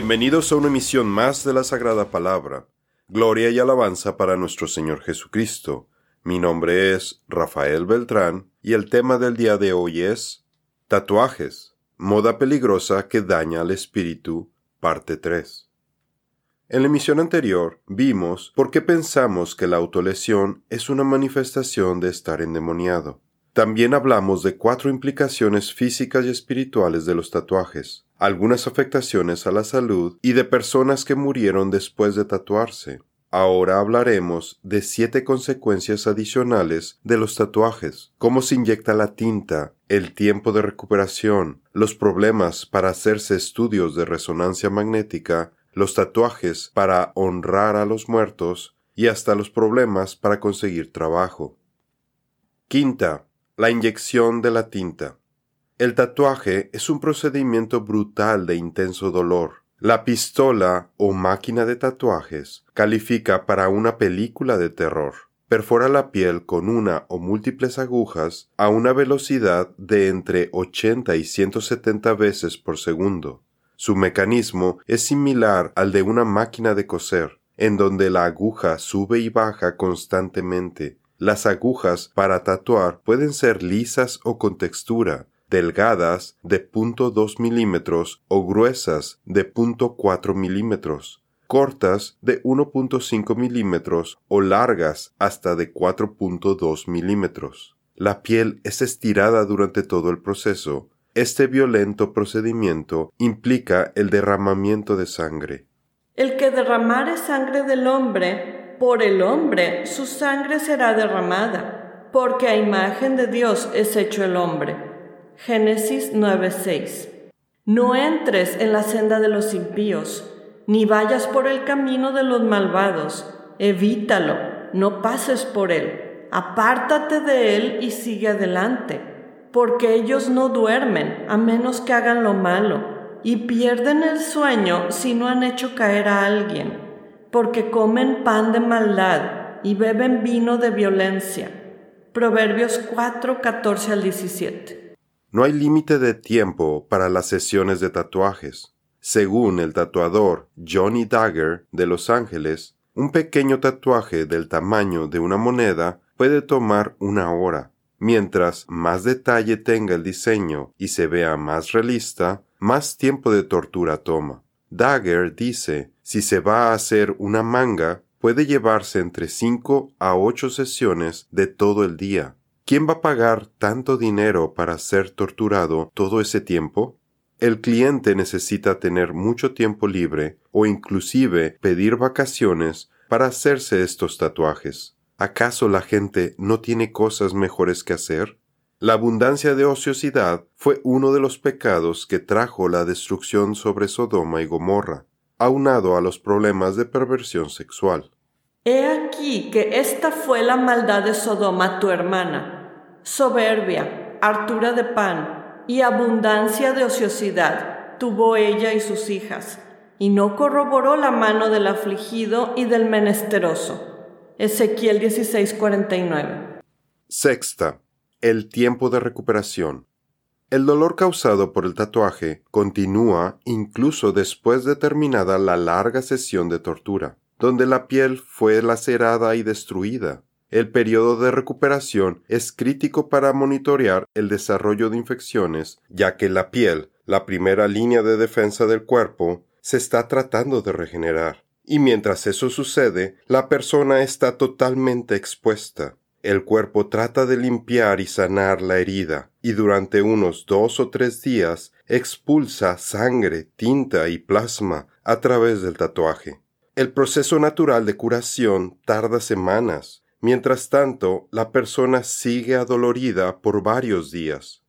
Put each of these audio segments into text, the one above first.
Bienvenidos a una emisión más de la Sagrada Palabra. Gloria y alabanza para nuestro Señor Jesucristo. Mi nombre es Rafael Beltrán y el tema del día de hoy es Tatuajes, moda peligrosa que daña al espíritu, parte 3. En la emisión anterior vimos por qué pensamos que la autolesión es una manifestación de estar endemoniado. También hablamos de cuatro implicaciones físicas y espirituales de los tatuajes, algunas afectaciones a la salud y de personas que murieron después de tatuarse. Ahora hablaremos de siete consecuencias adicionales de los tatuajes, cómo se inyecta la tinta, el tiempo de recuperación, los problemas para hacerse estudios de resonancia magnética, los tatuajes para honrar a los muertos y hasta los problemas para conseguir trabajo. Quinta, la inyección de la tinta. El tatuaje es un procedimiento brutal de intenso dolor. La pistola o máquina de tatuajes califica para una película de terror. Perfora la piel con una o múltiples agujas a una velocidad de entre 80 y 170 veces por segundo. Su mecanismo es similar al de una máquina de coser, en donde la aguja sube y baja constantemente, las agujas para tatuar pueden ser lisas o con textura, delgadas de .2 milímetros o gruesas de .4 milímetros, cortas de 1.5 milímetros o largas hasta de 4.2 milímetros. La piel es estirada durante todo el proceso. Este violento procedimiento implica el derramamiento de sangre. El que derramare sangre del hombre por el hombre su sangre será derramada, porque a imagen de Dios es hecho el hombre. Génesis 9:6. No entres en la senda de los impíos, ni vayas por el camino de los malvados, evítalo, no pases por él, apártate de él y sigue adelante, porque ellos no duermen a menos que hagan lo malo, y pierden el sueño si no han hecho caer a alguien porque comen pan de maldad y beben vino de violencia. Proverbios 4, 14 al 17. No hay límite de tiempo para las sesiones de tatuajes. Según el tatuador Johnny Dagger de Los Ángeles, un pequeño tatuaje del tamaño de una moneda puede tomar una hora. Mientras más detalle tenga el diseño y se vea más realista, más tiempo de tortura toma. Dagger dice si se va a hacer una manga, puede llevarse entre 5 a 8 sesiones de todo el día. ¿Quién va a pagar tanto dinero para ser torturado todo ese tiempo? El cliente necesita tener mucho tiempo libre o inclusive pedir vacaciones para hacerse estos tatuajes. ¿Acaso la gente no tiene cosas mejores que hacer? La abundancia de ociosidad fue uno de los pecados que trajo la destrucción sobre Sodoma y Gomorra aunado a los problemas de perversión sexual. He aquí que esta fue la maldad de Sodoma tu hermana, soberbia, hartura de pan y abundancia de ociosidad tuvo ella y sus hijas, y no corroboró la mano del afligido y del menesteroso. Ezequiel 16:49. Sexta, el tiempo de recuperación. El dolor causado por el tatuaje continúa incluso después de terminada la larga sesión de tortura, donde la piel fue lacerada y destruida. El periodo de recuperación es crítico para monitorear el desarrollo de infecciones, ya que la piel, la primera línea de defensa del cuerpo, se está tratando de regenerar. Y mientras eso sucede, la persona está totalmente expuesta. El cuerpo trata de limpiar y sanar la herida, y durante unos dos o tres días expulsa sangre, tinta y plasma a través del tatuaje. El proceso natural de curación tarda semanas, mientras tanto la persona sigue adolorida por varios días.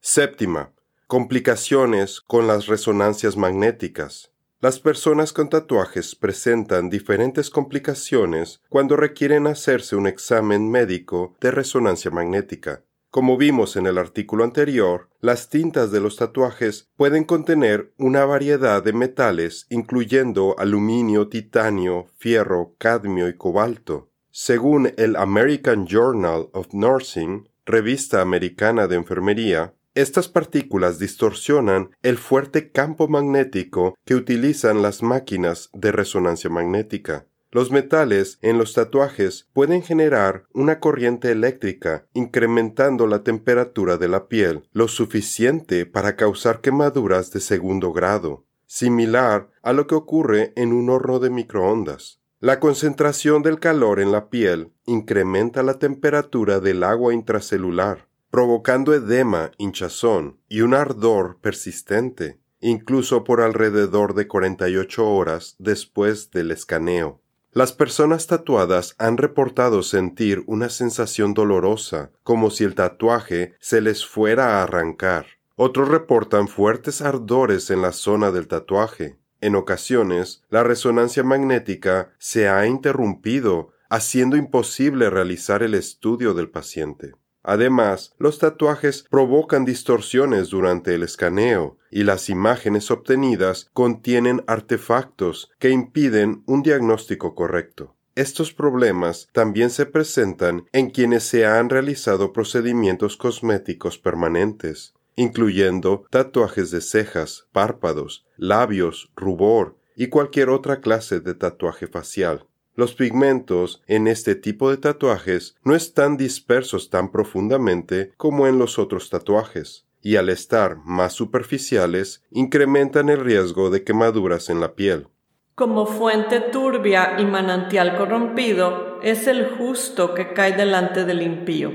Séptima, complicaciones con las resonancias magnéticas. Las personas con tatuajes presentan diferentes complicaciones cuando requieren hacerse un examen médico de resonancia magnética. Como vimos en el artículo anterior, las tintas de los tatuajes pueden contener una variedad de metales incluyendo aluminio, titanio, fierro, cadmio y cobalto. Según el American Journal of Nursing, revista americana de enfermería, Estas partículas distorsionan el fuerte campo magnético que utilizan las máquinas de resonancia magnética. Los metales en los tatuajes pueden generar una corriente eléctrica incrementando la temperatura de la piel lo suficiente para causar quemaduras de segundo grado, similar a lo que ocurre en un horno de microondas. La concentración del calor en la piel incrementa la temperatura del agua intracelular, provocando edema, hinchazón y un ardor persistente, incluso por alrededor de 48 horas después del escaneo. Las personas tatuadas han reportado sentir una sensación dolorosa, como si el tatuaje se les fuera a arrancar. Otros reportan fuertes ardores en la zona del tatuaje. En ocasiones, la resonancia magnética se ha interrumpido, haciendo imposible realizar el estudio del paciente. Además, los tatuajes provocan distorsiones durante el escaneo y las imágenes obtenidas contienen artefactos que impiden un diagnóstico correcto. Estos problemas también se presentan en quienes se han realizado procedimientos cosméticos permanentes, incluyendo tatuajes de cejas, párpados, labios, rubor y cualquier otra clase de tatuaje facial. Los pigmentos en este tipo de tatuajes no están dispersos tan profundamente como en los otros tatuajes, y al estar más superficiales incrementan el riesgo de quemaduras en la piel. Como fuente turbia y manantial corrompido es el justo que cae delante del impío.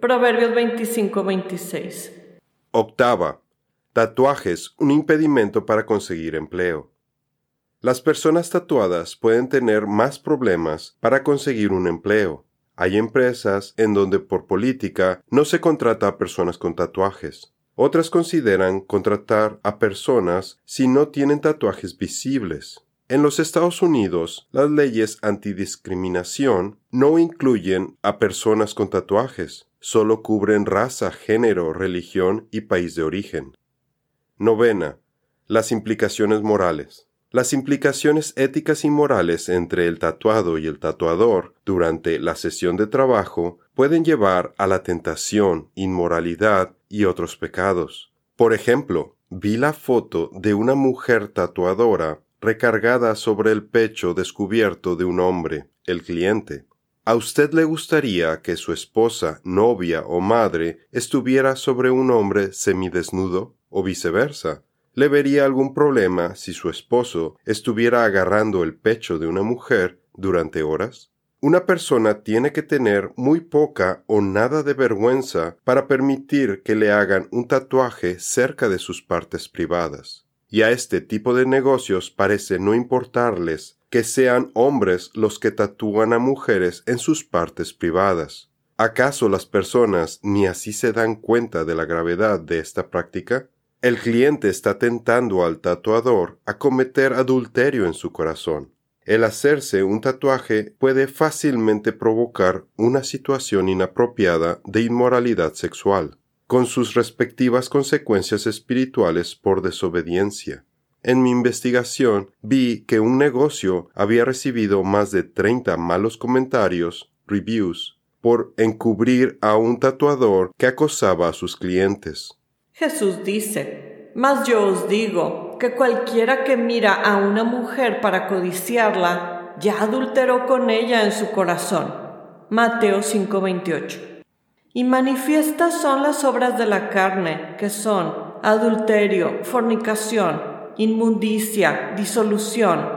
Proverbios 25-26. Octava. Tatuajes, un impedimento para conseguir empleo. Las personas tatuadas pueden tener más problemas para conseguir un empleo. Hay empresas en donde por política no se contrata a personas con tatuajes. Otras consideran contratar a personas si no tienen tatuajes visibles. En los Estados Unidos, las leyes antidiscriminación no incluyen a personas con tatuajes, solo cubren raza, género, religión y país de origen. Novena. Las implicaciones morales. Las implicaciones éticas y morales entre el tatuado y el tatuador durante la sesión de trabajo pueden llevar a la tentación, inmoralidad y otros pecados. Por ejemplo, vi la foto de una mujer tatuadora recargada sobre el pecho descubierto de un hombre, el cliente. ¿A usted le gustaría que su esposa, novia o madre estuviera sobre un hombre semidesnudo o viceversa? le vería algún problema si su esposo estuviera agarrando el pecho de una mujer durante horas? Una persona tiene que tener muy poca o nada de vergüenza para permitir que le hagan un tatuaje cerca de sus partes privadas. Y a este tipo de negocios parece no importarles que sean hombres los que tatúan a mujeres en sus partes privadas. ¿Acaso las personas ni así se dan cuenta de la gravedad de esta práctica? El cliente está tentando al tatuador a cometer adulterio en su corazón. El hacerse un tatuaje puede fácilmente provocar una situación inapropiada de inmoralidad sexual, con sus respectivas consecuencias espirituales por desobediencia. En mi investigación vi que un negocio había recibido más de 30 malos comentarios, reviews, por encubrir a un tatuador que acosaba a sus clientes. Jesús dice, Mas yo os digo que cualquiera que mira a una mujer para codiciarla, ya adulteró con ella en su corazón. Mateo 5:28. Y manifiestas son las obras de la carne, que son adulterio, fornicación, inmundicia, disolución,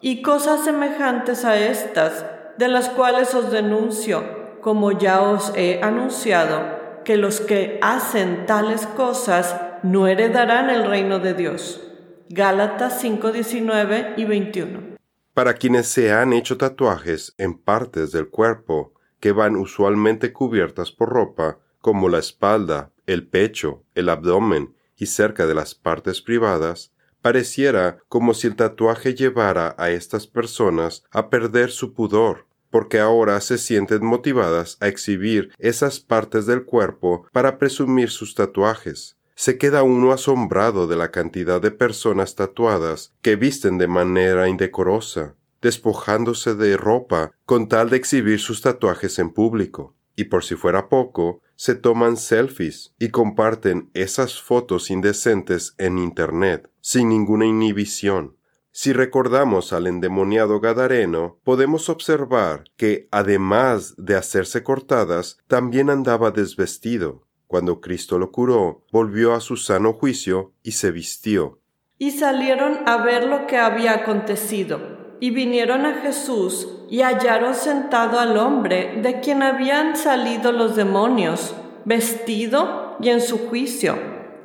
y cosas semejantes a estas, de las cuales os denuncio, como ya os he anunciado que los que hacen tales cosas no heredarán el reino de Dios. Gálatas 5, 19 y 21. Para quienes se han hecho tatuajes en partes del cuerpo que van usualmente cubiertas por ropa, como la espalda, el pecho, el abdomen y cerca de las partes privadas, pareciera como si el tatuaje llevara a estas personas a perder su pudor, porque ahora se sienten motivadas a exhibir esas partes del cuerpo para presumir sus tatuajes. Se queda uno asombrado de la cantidad de personas tatuadas que visten de manera indecorosa, despojándose de ropa con tal de exhibir sus tatuajes en público. Y por si fuera poco, se toman selfies y comparten esas fotos indecentes en Internet sin ninguna inhibición. Si recordamos al endemoniado Gadareno, podemos observar que, además de hacerse cortadas, también andaba desvestido. Cuando Cristo lo curó, volvió a su sano juicio y se vistió. Y salieron a ver lo que había acontecido, y vinieron a Jesús y hallaron sentado al hombre de quien habían salido los demonios, vestido y en su juicio,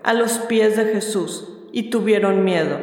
a los pies de Jesús, y tuvieron miedo.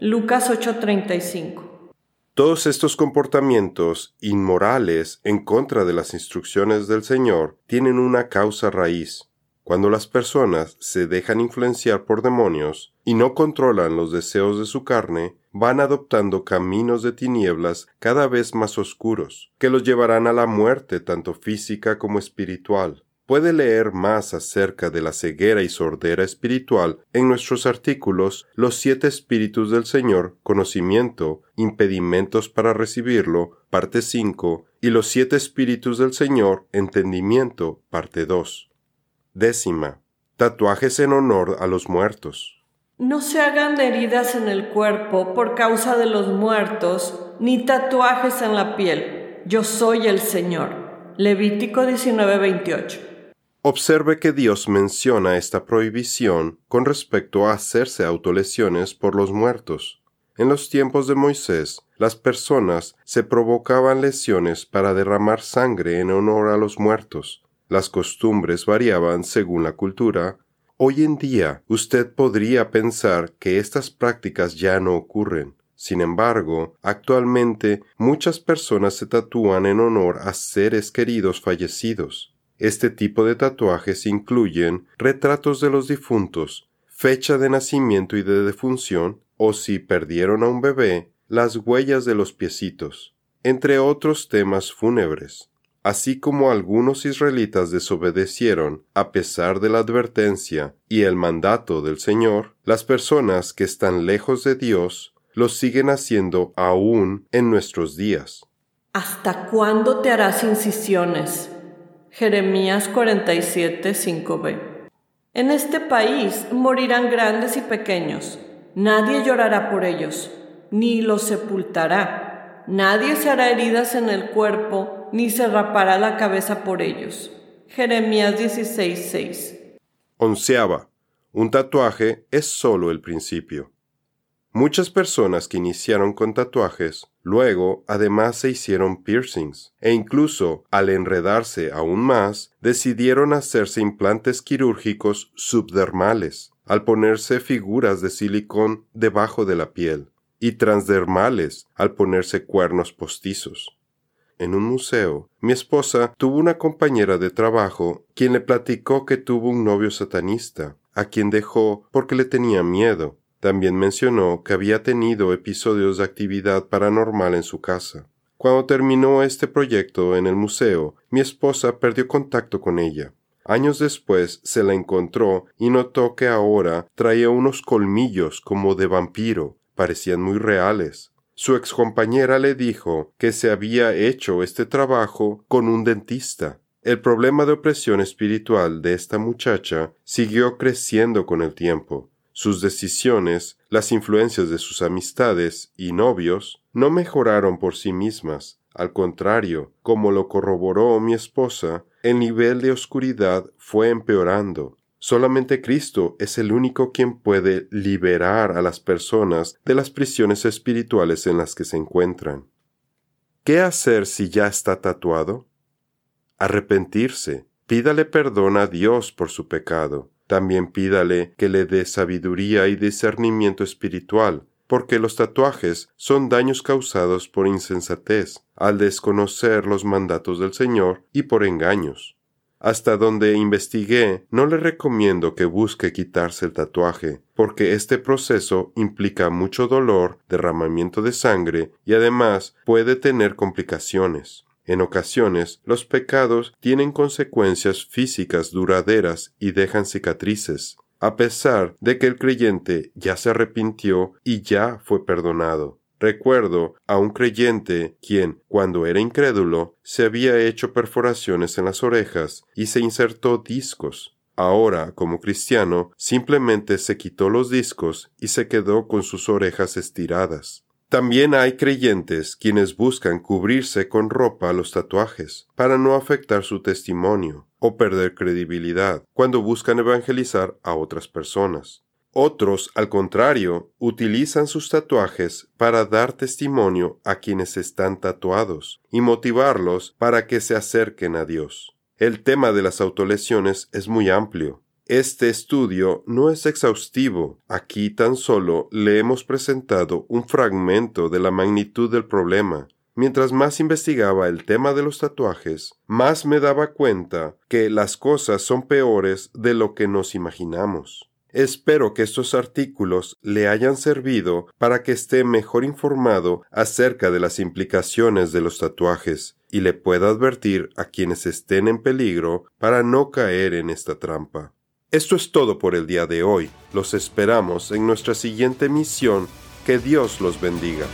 Lucas 8:35. Todos estos comportamientos inmorales en contra de las instrucciones del Señor tienen una causa raíz. Cuando las personas se dejan influenciar por demonios y no controlan los deseos de su carne, van adoptando caminos de tinieblas cada vez más oscuros, que los llevarán a la muerte tanto física como espiritual. Puede leer más acerca de la ceguera y sordera espiritual en nuestros artículos Los siete espíritus del Señor, conocimiento, impedimentos para recibirlo, parte 5, y Los siete espíritus del Señor, entendimiento, parte 2. Décima. Tatuajes en honor a los muertos. No se hagan heridas en el cuerpo por causa de los muertos, ni tatuajes en la piel. Yo soy el Señor. Levítico 19:28. Observe que Dios menciona esta prohibición con respecto a hacerse autolesiones por los muertos. En los tiempos de Moisés, las personas se provocaban lesiones para derramar sangre en honor a los muertos. Las costumbres variaban según la cultura. Hoy en día usted podría pensar que estas prácticas ya no ocurren. Sin embargo, actualmente muchas personas se tatúan en honor a seres queridos fallecidos. Este tipo de tatuajes incluyen retratos de los difuntos, fecha de nacimiento y de defunción, o si perdieron a un bebé, las huellas de los piecitos, entre otros temas fúnebres. Así como algunos israelitas desobedecieron a pesar de la advertencia y el mandato del Señor, las personas que están lejos de Dios lo siguen haciendo aún en nuestros días. ¿Hasta cuándo te harás incisiones? Jeremías 47, 5b. En este país morirán grandes y pequeños. Nadie llorará por ellos, ni los sepultará. Nadie se hará heridas en el cuerpo, ni se rapará la cabeza por ellos. Jeremías 16, 6. Onceava. Un tatuaje es solo el principio. Muchas personas que iniciaron con tatuajes luego además se hicieron piercings e incluso al enredarse aún más decidieron hacerse implantes quirúrgicos subdermales al ponerse figuras de silicón debajo de la piel y transdermales al ponerse cuernos postizos. En un museo, mi esposa tuvo una compañera de trabajo quien le platicó que tuvo un novio satanista, a quien dejó porque le tenía miedo también mencionó que había tenido episodios de actividad paranormal en su casa. Cuando terminó este proyecto en el museo, mi esposa perdió contacto con ella. Años después se la encontró y notó que ahora traía unos colmillos como de vampiro, parecían muy reales. Su excompañera le dijo que se había hecho este trabajo con un dentista. El problema de opresión espiritual de esta muchacha siguió creciendo con el tiempo. Sus decisiones, las influencias de sus amistades y novios, no mejoraron por sí mismas. Al contrario, como lo corroboró mi esposa, el nivel de oscuridad fue empeorando. Solamente Cristo es el único quien puede liberar a las personas de las prisiones espirituales en las que se encuentran. ¿Qué hacer si ya está tatuado? Arrepentirse. Pídale perdón a Dios por su pecado también pídale que le dé sabiduría y discernimiento espiritual, porque los tatuajes son daños causados por insensatez, al desconocer los mandatos del Señor y por engaños. Hasta donde investigué, no le recomiendo que busque quitarse el tatuaje, porque este proceso implica mucho dolor, derramamiento de sangre y además puede tener complicaciones. En ocasiones, los pecados tienen consecuencias físicas duraderas y dejan cicatrices, a pesar de que el creyente ya se arrepintió y ya fue perdonado. Recuerdo a un creyente quien, cuando era incrédulo, se había hecho perforaciones en las orejas y se insertó discos. Ahora, como cristiano, simplemente se quitó los discos y se quedó con sus orejas estiradas. También hay creyentes quienes buscan cubrirse con ropa los tatuajes para no afectar su testimonio o perder credibilidad cuando buscan evangelizar a otras personas. Otros, al contrario, utilizan sus tatuajes para dar testimonio a quienes están tatuados y motivarlos para que se acerquen a Dios. El tema de las autolesiones es muy amplio. Este estudio no es exhaustivo. Aquí tan solo le hemos presentado un fragmento de la magnitud del problema. Mientras más investigaba el tema de los tatuajes, más me daba cuenta que las cosas son peores de lo que nos imaginamos. Espero que estos artículos le hayan servido para que esté mejor informado acerca de las implicaciones de los tatuajes y le pueda advertir a quienes estén en peligro para no caer en esta trampa. Esto es todo por el día de hoy. Los esperamos en nuestra siguiente misión. Que Dios los bendiga.